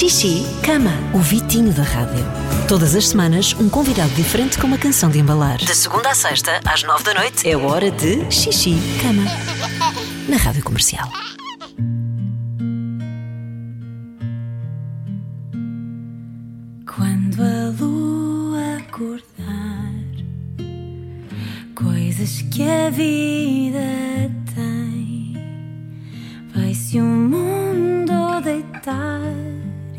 Xixi, cama. O Vitinho da Rádio. Todas as semanas, um convidado diferente com uma canção de embalar. De segunda a sexta, às nove da noite, é hora de Xixi, cama. Na Rádio Comercial. Quando a lua acordar, coisas que a vida tem, vai-se deitar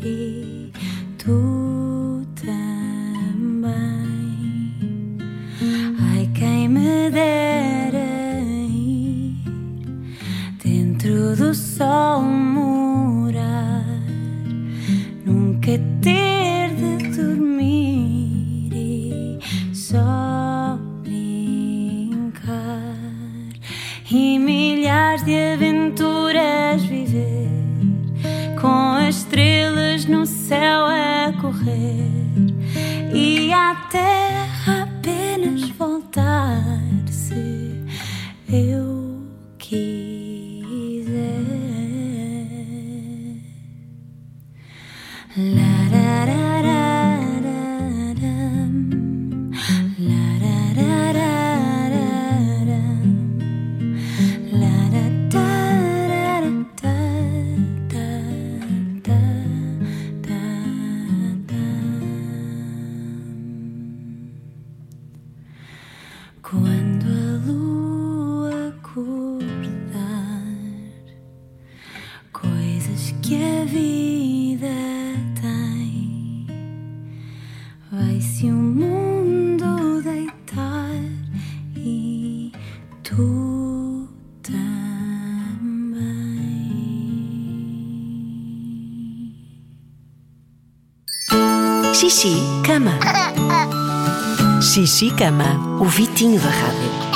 e tu também. Ai, quem me dera ir dentro do sol morar nunca ter de dormir e só brincar e milhares de aventuras céu a correr e à terra apenas voltar se eu quiser. Quando a lua acordar coisas que a vida tem. Vai-se o mundo deitar e tu também. Xixi, cama. Xixi, cama. O Vitinho da Rádio.